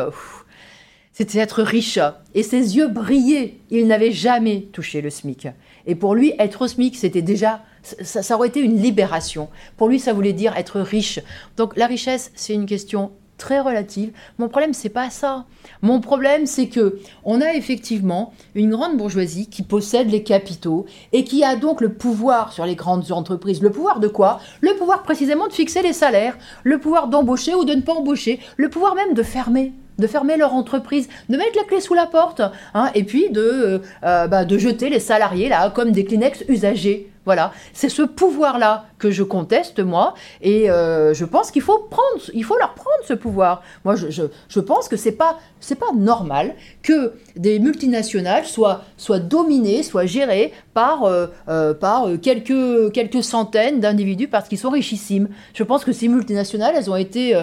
c'était être riche. Et ses yeux brillaient. Il n'avait jamais touché le SMIC. Et pour lui, être au SMIC, c'était déjà, ça, ça, aurait été une libération. Pour lui, ça voulait dire être riche. Donc la richesse, c'est une question très relative. Mon problème, c'est pas ça. Mon problème, c'est que on a effectivement une grande bourgeoisie qui possède les capitaux et qui a donc le pouvoir sur les grandes entreprises. Le pouvoir de quoi? Le pouvoir précisément de fixer les salaires, le pouvoir d'embaucher ou de ne pas embaucher, le pouvoir même de fermer de fermer leur entreprise, de mettre la clé sous la porte, hein, et puis de, euh, euh, bah, de jeter les salariés là comme des Kleenex usagés. Voilà, c'est ce pouvoir-là je conteste, moi, et euh, je pense qu'il faut prendre, il faut leur prendre ce pouvoir. Moi, je, pense que c'est pas, c'est pas normal que des multinationales soient, soient dominées, soient gérées par, euh, euh, par quelques, quelques centaines d'individus parce qu'ils sont richissimes. Je pense que ces multinationales, elles ont été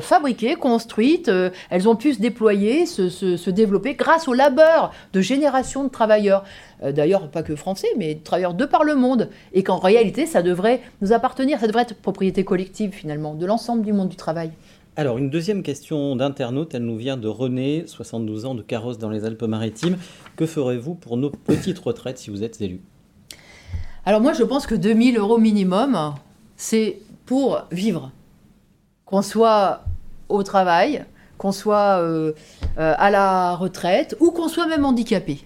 fabriquées, construites, elles ont pu se déployer, se, développer grâce au labeur de générations de travailleurs. D'ailleurs pas que français, mais travailleurs de par le monde, et qu'en réalité, ça devrait nous appartenir, ça devrait être propriété collective finalement, de l'ensemble du monde du travail. Alors, une deuxième question d'internaute, elle nous vient de René, 72 ans, de Carrosse dans les Alpes-Maritimes. Que ferez-vous pour nos petites retraites si vous êtes élu Alors moi, je pense que 2000 euros minimum, c'est pour vivre. Qu'on soit au travail, qu'on soit euh, euh, à la retraite, ou qu'on soit même handicapé.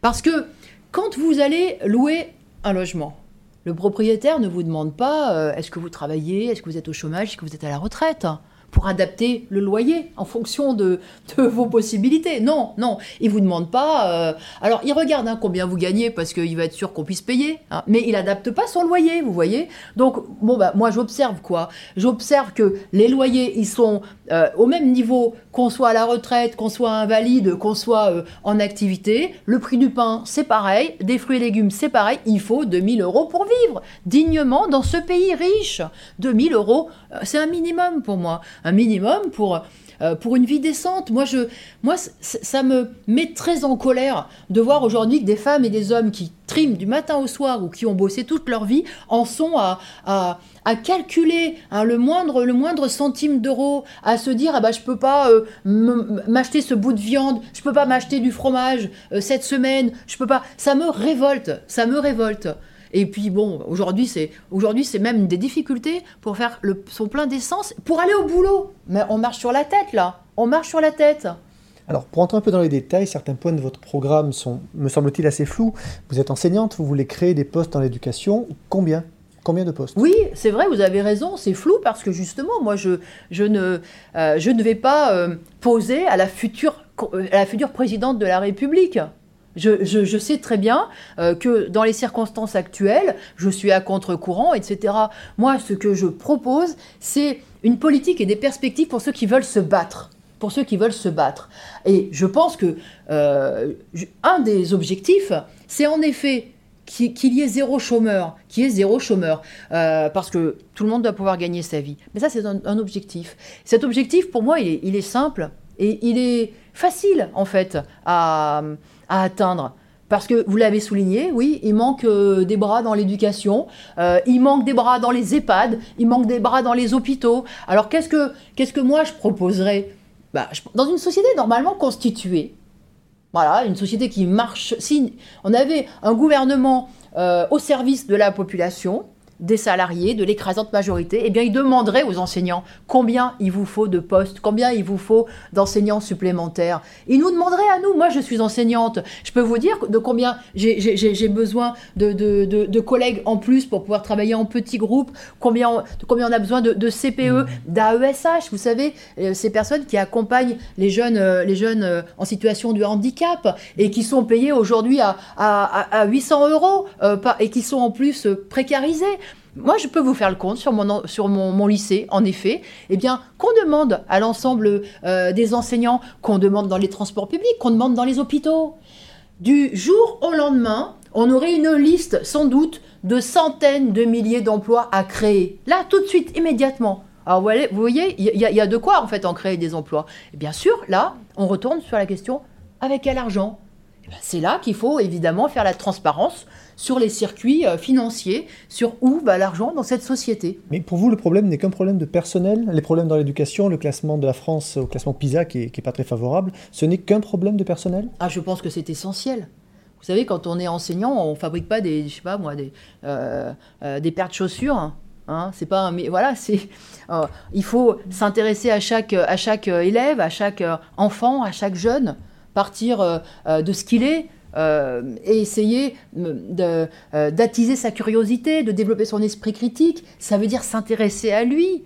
Parce que quand vous allez louer un logement, le propriétaire ne vous demande pas euh, est-ce que vous travaillez, est-ce que vous êtes au chômage, est-ce que vous êtes à la retraite pour adapter le loyer en fonction de, vos possibilités. Non, non, il vous demande pas. Euh, alors, il regarde hein, combien vous gagnez parce qu'il va être sûr qu'on puisse payer, hein, mais il adapte pas son loyer, vous voyez. Donc, bon, bah, moi, j'observe quoi? J'observe que les loyers, ils sont euh, au même niveau qu'on soit à la retraite, qu'on soit invalide, qu'on soit euh, en activité. Le prix du pain, c'est pareil. Des fruits et légumes, c'est pareil. Il faut 2000 euros pour vivre dignement dans ce pays riche. 2000 euros, c'est un minimum pour moi un minimum pour, euh, pour une vie décente. Moi, je, moi, ça me met très en colère de voir aujourd'hui que des femmes et des hommes qui triment du matin au soir ou qui ont bossé toute leur vie en sont à, à, calculer hein, le, moindre, le moindre centime d'euro, à se dire ah bah, je peux pas euh, m'acheter ce bout de viande, je peux pas m'acheter du fromage euh, cette semaine, je peux pas. Ça me révolte, ça me révolte. Et puis bon, aujourd'hui c'est aujourd'hui c'est même des difficultés pour faire le, son plein d'essence pour aller au boulot. Mais on marche sur la tête là, on marche sur la tête. Alors, pour entrer un peu dans les détails, certains points de votre programme sont, me semble-t-il, assez flous. Vous êtes enseignante, vous voulez créer des postes dans l'éducation. Combien? Combien de postes? Oui, c'est vrai, vous avez raison, c'est flou parce que justement, moi, je, je, ne, euh, je ne vais pas euh, poser à la future la future présidente de la République. Je, sais très bien euh, que dans les circonstances actuelles, je suis à contre-courant, etc. Moi, ce que je propose, c'est une politique et des perspectives pour ceux qui veulent se battre. Pour ceux qui veulent se battre. Et je pense que euh, un des objectifs, c'est en effet qu'il y ait zéro chômeur, qu'il y ait zéro chômeur, euh, parce que tout le monde doit pouvoir gagner sa vie. Mais ça, c'est un, objectif. Cet objectif, pour moi, il est simple et il est facile, en fait, à atteindre. Parce que vous l'avez souligné, oui, il manque euh, des bras dans l'éducation, euh, il manque des bras dans les EHPAD, il manque des bras dans les hôpitaux. Alors qu'est-ce que, qu'est-ce que moi je proposerais? Bah, Dans une société normalement constituée, voilà, une société qui marche, si on avait un gouvernement euh, au service de la population, des salariés, de l'écrasante majorité, eh bien, ils demanderaient aux enseignants combien il vous faut de postes, combien il vous faut d'enseignants supplémentaires. Ils nous demanderaient à nous, moi je suis enseignante, je peux vous dire de combien j'ai besoin de, de, collègues en plus pour pouvoir travailler en petits groupes, combien on, combien on a besoin de, CPE, d'AESH, vous savez, euh, ces personnes qui accompagnent les jeunes, euh, les jeunes euh, en situation de handicap et qui sont payés aujourd'hui à, à, 800 euros et qui sont en plus précarisés. Moi, je peux vous faire le compte sur mon, lycée, en effet, eh bien, qu'on demande à l'ensemble euh, des enseignants, qu'on demande dans les transports publics, qu'on demande dans les hôpitaux. Du jour au lendemain, on aurait une liste, sans doute, de centaines de milliers d'emplois à créer. Là, tout de suite, immédiatement. Alors, vous voyez, il y, a de quoi, en fait, en créer des emplois. Et bien sûr, là, on retourne sur la question avec quel argent? C'est là qu'il faut, évidemment, faire la transparence sur les circuits euh, financiers, sur où va l'argent dans cette société. Mais pour vous, le problème n'est qu'un problème de personnel. Les problèmes dans l'éducation, le classement de la France au classement PISA qui n'est pas très favorable, ce n'est qu'un problème de personnel Ah, je pense que c'est essentiel. Vous savez, quand on est enseignant, on ne fabrique pas des, je sais pas moi, des, euh, euh, des paires de chaussures. Hein. hein c'est pas mais voilà, c'est il faut s'intéresser à chaque à chaque élève, à chaque enfant, à chaque jeune, partir de ce qu'il est, euh, et essayer euh, d'attiser sa curiosité, de développer son esprit critique. Ça veut dire s'intéresser à lui.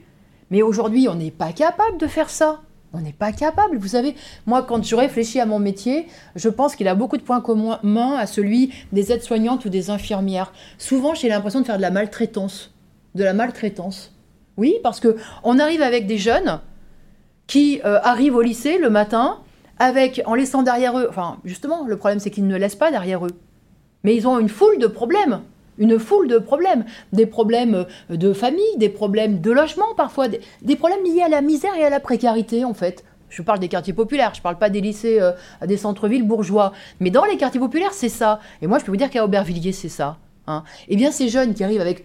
Mais aujourd'hui, on n'est pas capable de faire ça. On n'est pas capable. Vous savez, moi, quand je réfléchis à mon métier, je pense qu'il a beaucoup de points communs à celui des aides-soignantes ou des infirmières. Souvent, j'ai l'impression de faire de la maltraitance. De la maltraitance. Oui, parce que on arrive avec des jeunes qui euh, arrivent au lycée le matin, avec, en laissant derrière eux, enfin justement, le problème c'est qu'ils ne laissent pas derrière eux. Mais ils ont une foule de problèmes, une foule de problèmes, des problèmes euh, de famille, des problèmes de logement parfois, des, problèmes liés à la misère et à la précarité en fait. Je parle des quartiers populaires, je ne parle pas des lycées, euh, des centres-villes bourgeois. Mais dans les quartiers populaires, c'est ça. Et moi, je peux vous dire qu'à Aubervilliers, c'est ça. Hein. Eh bien, ces jeunes qui arrivent avec,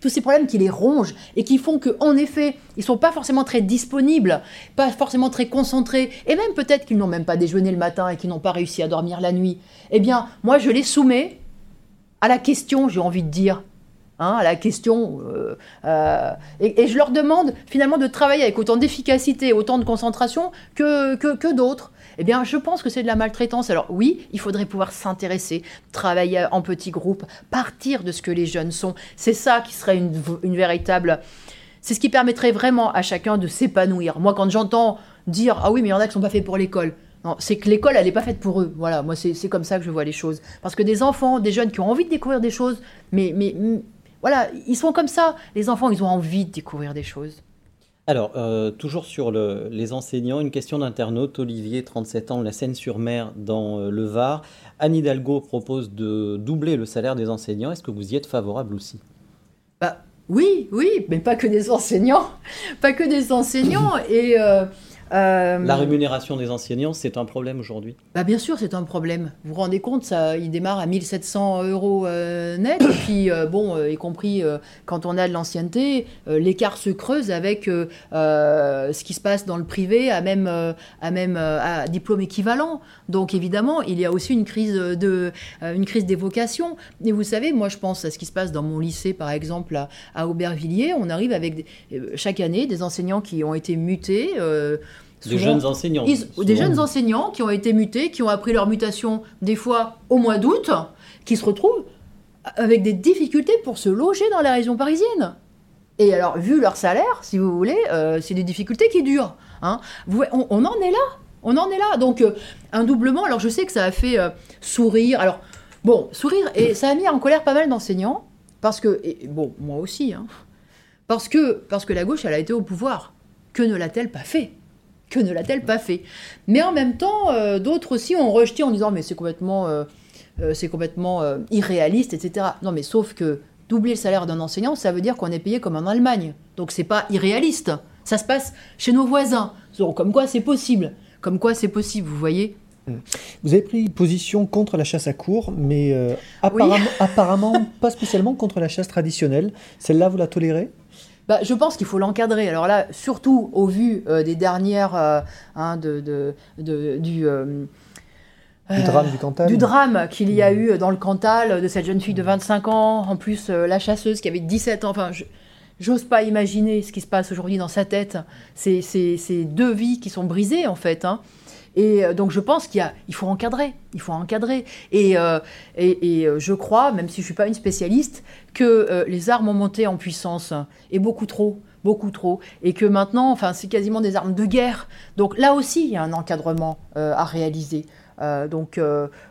tous ces problèmes qui les rongent et qui font qu'en effet, ils sont pas forcément très disponibles, pas forcément très concentrés, et même peut-être qu'ils n'ont même pas déjeuné le matin et qu'ils n'ont pas réussi à dormir la nuit. Eh bien, moi, je les soumets à la question, j'ai envie de dire, hein, à la question. Euh, euh, et, je leur demande finalement de travailler avec autant d'efficacité, autant de concentration que, que d'autres. Eh bien, je pense que c'est de la maltraitance. Alors oui, il faudrait pouvoir s'intéresser, travailler en petits groupes, partir de ce que les jeunes sont. C'est ça qui serait une, véritable... C'est ce qui permettrait vraiment à chacun de s'épanouir. Moi, quand j'entends dire ah oui, mais il y en a qui sont pas faits pour l'école. C'est que l'école, elle n'est pas faite pour eux. Voilà, moi, c'est comme ça que je vois les choses. Parce que des enfants, des jeunes qui ont envie de découvrir des choses, mais voilà, ils sont comme ça. Les enfants, ils ont envie de découvrir des choses. Alors, euh, toujours sur les enseignants, une question d'internaute, Olivier, 37 ans, la Seine-sur-Mer, dans euh, le Var. Anne Hidalgo propose de doubler le salaire des enseignants. Est-ce que vous y êtes favorable aussi? Bah, Oui, oui, mais pas que des enseignants. Pas que des enseignants. Et euh, euh, la rémunération des enseignants, c'est un problème aujourd'hui bah Bien sûr, c'est un problème. Vous vous rendez compte, ça, il démarre à 1700 euros euh, net, et puis, euh, bon, y compris quand on a de l'ancienneté, l'écart se creuse avec ce qui se passe dans le privé à même, à même à diplôme équivalent. Donc, évidemment, il y a aussi une crise, de, une crise des vocations. Et vous savez, moi, je pense à ce qui se passe dans mon lycée, par exemple, à, à Aubervilliers. On arrive avec, chaque année, des enseignants qui ont été mutés des jeunes enseignants. des jeunes enseignants qui ont été mutés, qui ont appris leur mutation des fois au mois d'août, qui se retrouvent avec des difficultés pour se loger dans la région parisienne. Et alors, vu leur salaire, si vous voulez, euh, c'est des difficultés qui durent. Hein. on, en est là. On en est là. Donc, un doublement, alors je sais que ça a fait sourire. Alors, bon, sourire, et ça a mis en colère pas mal d'enseignants, parce que, et, bon, moi aussi, hein, parce que, parce que la gauche, elle a été au pouvoir. Que ne l'a-t-elle pas fait? Que ne l'a-t-elle pas fait? Mais en même temps, euh, d'autres aussi ont rejeté en disant mais c'est complètement, euh, euh, c'est complètement irréaliste, etc. Non, mais sauf que doubler le salaire d'un enseignant, ça veut dire qu'on est payé comme en Allemagne. Donc c'est pas irréaliste. Ça se passe chez nos voisins. Donc, comme quoi c'est possible. Comme quoi c'est possible, vous voyez vous avez pris position contre la chasse à cours, mais apparemment, apparemment, pas spécialement contre la chasse traditionnelle. Celle-là, vous la tolérez? Bah, je pense qu'il faut l'encadrer. Alors là, surtout au vu euh, des dernières euh, hein, de, de, du, euh, du drame du Cantal. Du drame qu'il y a mmh. eu dans le Cantal de cette jeune fille de 25 ans, en plus la chasseuse qui avait 17 ans. Enfin, j'ose pas imaginer ce qui se passe aujourd'hui dans sa tête. C'est deux vies qui sont brisées en fait. Hein. Et euh, donc je pense qu'il faut encadrer, il faut encadrer. Et, euh, et, euh, je crois, même si je ne suis pas une spécialiste, que les armes ont monté en puissance, et beaucoup trop beaucoup trop, et que maintenant, enfin, c'est quasiment des armes de guerre. Donc là aussi, il y a un encadrement à réaliser. donc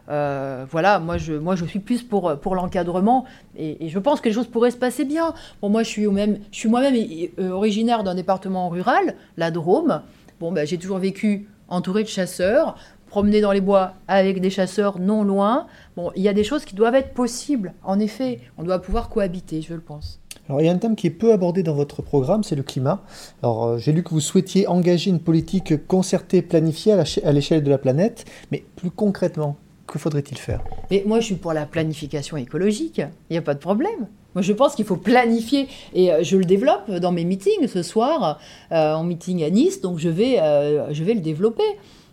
voilà, moi je, moi je suis plus pour, pour l'encadrement et, je pense que les choses pourraient se passer bien. Bon, moi je suis, suis moi-même originaire d'un département rural, la Drôme. Bon, ben, j'ai toujours vécu entouré de chasseurs, promener dans les bois avec des chasseurs non loin. Bon, il y a des choses qui doivent être possibles. En effet, on doit pouvoir cohabiter, je le pense. Alors, il y a un thème qui est peu abordé dans votre programme, c'est le climat. Alors, euh, j'ai lu que vous souhaitiez engager une politique concertée, planifiée à l'échelle de la planète, mais plus concrètement, que faudrait-il faire? Mais moi, je suis pour la planification écologique. Il n'y a pas de problème. Moi, je pense qu'il faut planifier, et euh, je le développe dans mes meetings ce soir, euh, en meeting à Nice, donc je vais, euh, je vais le développer.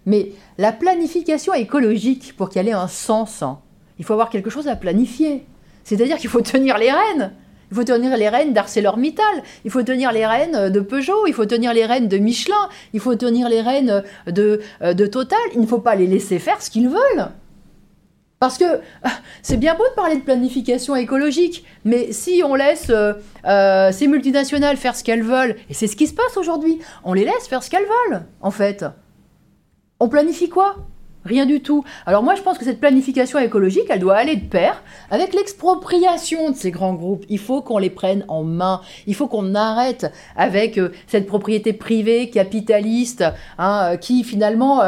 Mais la planification écologique, pour qu'elle ait un sens, hein, il faut avoir quelque chose à planifier. C'est-à-dire qu'il faut tenir les rênes. Il faut tenir les rênes d'ArcelorMittal, il faut tenir les rênes de Peugeot, il faut tenir les rênes de Michelin, il faut tenir les rênes de, de Total. Il ne faut pas les laisser faire ce qu'ils veulent. Parce que ah, c'est bien beau de parler de planification écologique, mais si on laisse euh, euh, ces multinationales faire ce qu'elles veulent, et c'est ce qui se passe aujourd'hui, on les laisse faire ce qu'elles veulent, en fait. On planifie quoi? Rien du tout. Alors moi, je pense que cette planification écologique, elle doit aller de pair avec l'expropriation de ces grands groupes. Il faut qu'on les prenne en main. Il faut qu'on arrête avec euh, cette propriété privée, capitaliste, hein, qui finalement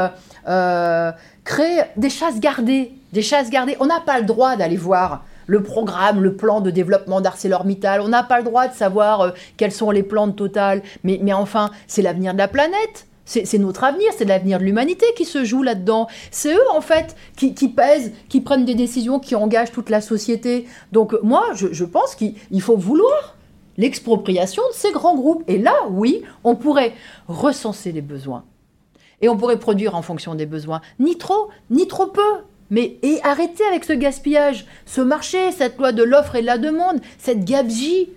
crée des chasses gardées des chasses gardées. On n'a pas le droit d'aller voir le programme, le plan de développement d'ArcelorMittal. On n'a pas le droit de savoir euh, quels sont les plans de Total. Mais, mais enfin, c'est l'avenir de la planète. C'est notre avenir, c'est l'avenir de l'humanité qui se joue là-dedans. C'est eux, en fait, qui, pèsent, qui prennent des décisions qui engagent toute la société. Donc moi, je, je pense qu'il faut vouloir l'expropriation de ces grands groupes. Et là, oui, on pourrait recenser les besoins. Et on pourrait produire en fonction des besoins. Ni trop, ni trop peu. Mais et arrêtez avec ce gaspillage, ce marché, cette loi de l'offre et de la demande, cette gabegie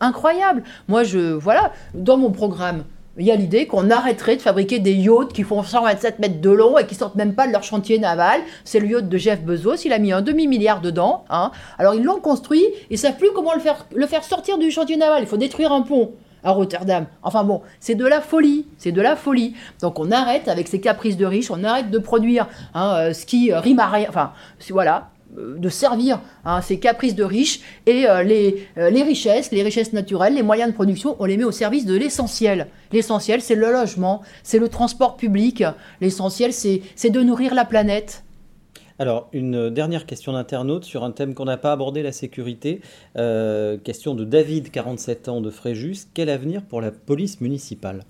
incroyable. Moi, je voilà, dans mon programme, il y a l'idée qu'on arrêterait de fabriquer des yachts qui font 127 mètres de long et qui sortent même pas de leur chantier naval. C'est le yacht de Jeff Bezos, il a mis un demi-milliard dedans. Hein. Alors ils l'ont construit, ils savent plus comment le faire, le faire sortir du chantier naval. Il faut détruire un pont à Rotterdam. Enfin bon, c'est de la folie, c'est de la folie. Donc on arrête avec ces caprices de riches, on arrête de produire hein, euh, ce qui rime à rien, enfin voilà, euh, de servir hein, ces caprices de riches et euh, les, les richesses, les richesses naturelles, les moyens de production, on les met au service de l'essentiel. L'essentiel, c'est le logement, c'est le transport public, l'essentiel, c'est de nourrir la planète. Alors, une dernière question d'internaute sur un thème qu'on n'a pas abordé, la sécurité. Euh, question de David, 47 ans, de Fréjus. Quel avenir pour la police municipale?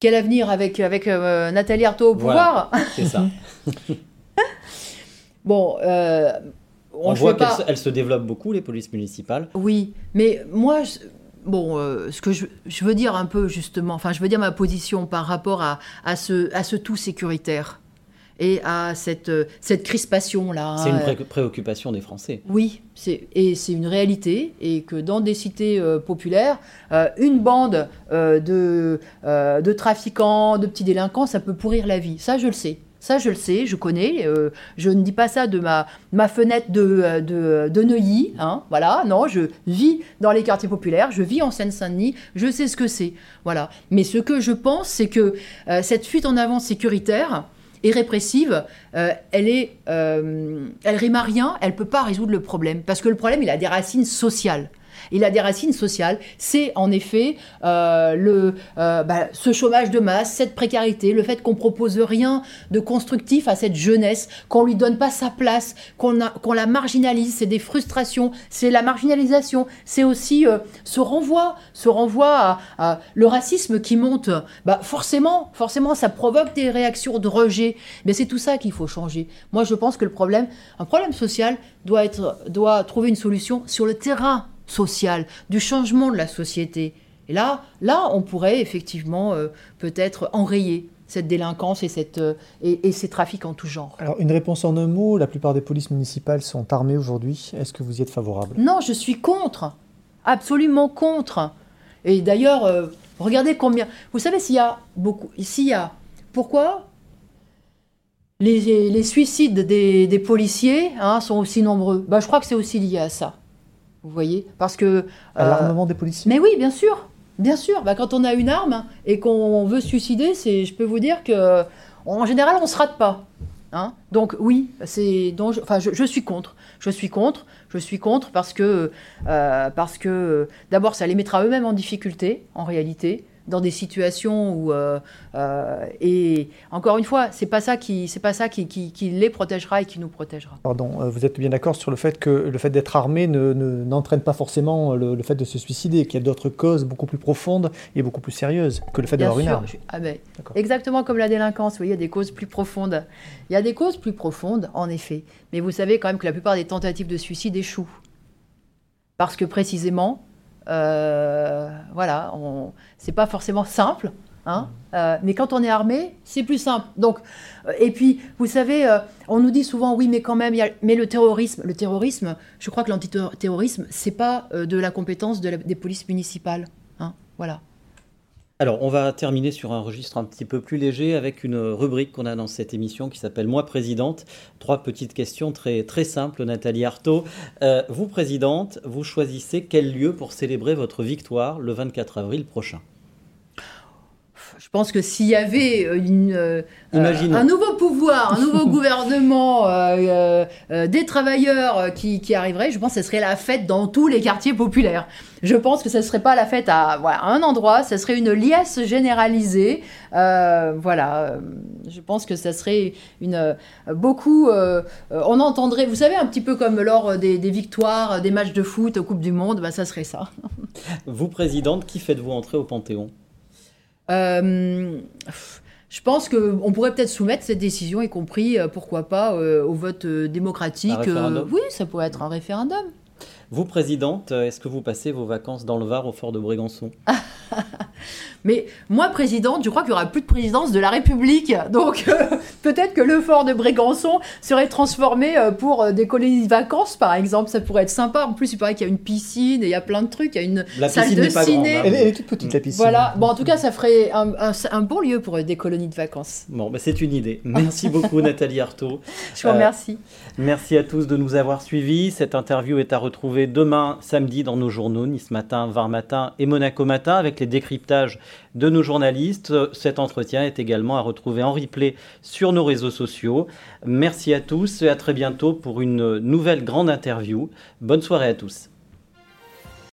Quel avenir avec, avec euh, Nathalie Arthaud au pouvoir? C'est ça. bon, euh, on, voit qu'elle se développe beaucoup, les polices municipales. Oui, mais moi, bon, ce que je, veux dire un peu justement, enfin, je veux dire ma position par rapport à, à, ce, à ce tout sécuritaire et à cette, euh, cette crispation-là. C'est une préoccupation des Français. Oui, et c'est une réalité, et que dans des cités euh, populaires, euh, une bande de, de trafiquants, de petits délinquants, ça peut pourrir la vie. Ça, je le sais. Ça, je le sais, je connais. Euh, je ne dis pas ça de ma, ma fenêtre de, de, de Neuilly. Hein, voilà, non, je vis dans les quartiers populaires, je vis en Seine-Saint-Denis, je sais ce que c'est. Voilà. Mais ce que je pense, c'est que euh, cette fuite en avant sécuritaire et répressive, euh, elle est, elle rime à rien, elle peut pas résoudre le problème parce que le problème, il a des racines sociales. Il a des racines sociales. C'est en effet euh, le, euh, bah, ce chômage de masse, cette précarité, le fait qu'on propose rien de constructif à cette jeunesse, qu'on lui donne pas sa place, qu'on qu'on la marginalise. C'est des frustrations, c'est la marginalisation, c'est aussi euh, ce renvoi, ce renvoi à, le racisme qui monte. Bah forcément, forcément, ça provoque des réactions de rejet. Mais c'est tout ça qu'il faut changer. Moi, je pense que le problème, un problème social, doit être, doit trouver une solution sur le terrain social, du changement de la société. Et là, là, on pourrait effectivement euh, peut-être enrayer cette délinquance et, cette, euh, et, ces trafics en tout genre. Alors, une réponse en un mot, la plupart des polices municipales sont armées aujourd'hui. Est-ce que vous y êtes favorable? Non, je suis contre. Absolument contre. Et d'ailleurs, euh, regardez combien... Vous savez s'il y a beaucoup... S'il y a... Pourquoi les, suicides des, policiers hein, sont aussi nombreux? Bah, Je crois que c'est aussi lié à ça. Vous voyez Parce que. À l'armement des policiers Mais oui, bien sûr. Bien sûr. Bah, quand on a une arme et qu'on veut se suicider, je peux vous dire que en général, on ne se rate pas. Hein donc oui, c'est donc je, enfin je, suis contre. Je suis contre. Je suis contre parce que euh, parce que d'abord ça les mettra eux-mêmes en difficulté en réalité dans des situations où euh, euh, et encore une fois c'est pas ça qui c'est pas ça qui, qui, les protégera et qui nous protégera. Pardon, euh, vous êtes bien d'accord sur le fait que le fait d'être armé ne, n'entraîne pas forcément le, fait de se suicider, qu'il y a d'autres causes beaucoup plus profondes et beaucoup plus sérieuses que le fait d'avoir une arme. Ah ben, exactement comme la délinquance, vous voyez, il y a des causes plus profondes. Il y a des causes plus profondes, en effet. Mais vous savez quand même que la plupart des tentatives de suicide échouent. Parce que précisément, euh, voilà, c'est pas forcément simple. Hein, euh, mais quand on est armé, c'est plus simple. Donc, euh, et puis, vous savez, on nous dit souvent, oui, mais quand même, y a, mais le terrorisme, le terrorisme, je crois que l'antiterrorisme, c'est pas de la compétence des polices municipales. Hein, voilà. Alors, on va terminer sur un registre un petit peu plus léger avec une rubrique qu'on a dans cette émission qui s'appelle Moi présidente. Trois petites questions très, très simples, Nathalie Artaud. Euh, vous, présidente, vous choisissez quel lieu pour célébrer votre victoire le 24 avril prochain je pense que s'il y avait euh, une, euh, un nouveau pouvoir, un nouveau gouvernement, euh, des travailleurs qui, qui arriveraient, je pense que ce serait la fête dans tous les quartiers populaires. Je pense que ce ne serait pas la fête à, voilà, un endroit, ce serait une liesse généralisée. voilà, je pense que ça serait une beaucoup. on entendrait, vous savez, un petit peu comme lors des, des victoires, des matchs de foot au Coupe du Monde, bah, ça serait ça. Vous, présidente, qui faites-vous entrer au Panthéon? euh, je pense qu'on pourrait peut-être soumettre cette décision, y compris, euh, pourquoi pas, euh, au vote démocratique. oui, ça pourrait être un référendum. Vous, présidente, est-ce que vous passez vos vacances dans le Var au fort de Brégançon? Mais moi, présidente, je crois qu'il n'y aura plus de présidence de la République. Donc euh, peut-être que le fort de Brégançon serait transformé euh, pour euh, des colonies de vacances, par exemple. Ça pourrait être sympa. En plus, il paraît qu'il y a une piscine et il y a plein de trucs. Il y a une salle de ciné. Hein. Elle, est toute petite, la piscine. Voilà. Bon, en tout cas, ça ferait un, bon lieu pour des colonies de vacances. Bon, bah, c'est une idée. Merci beaucoup, Nathalie Artaud. Je vous remercie. merci à tous de nous avoir suivis. Cette interview est à demain, samedi, dans nos journaux Nice Matin, Var Matin et Monaco Matin, avec les décryptages de nos journalistes. Cet entretien est également à retrouver en replay sur nos réseaux sociaux. Merci à tous et à très bientôt pour une nouvelle grande interview. Bonne soirée à tous.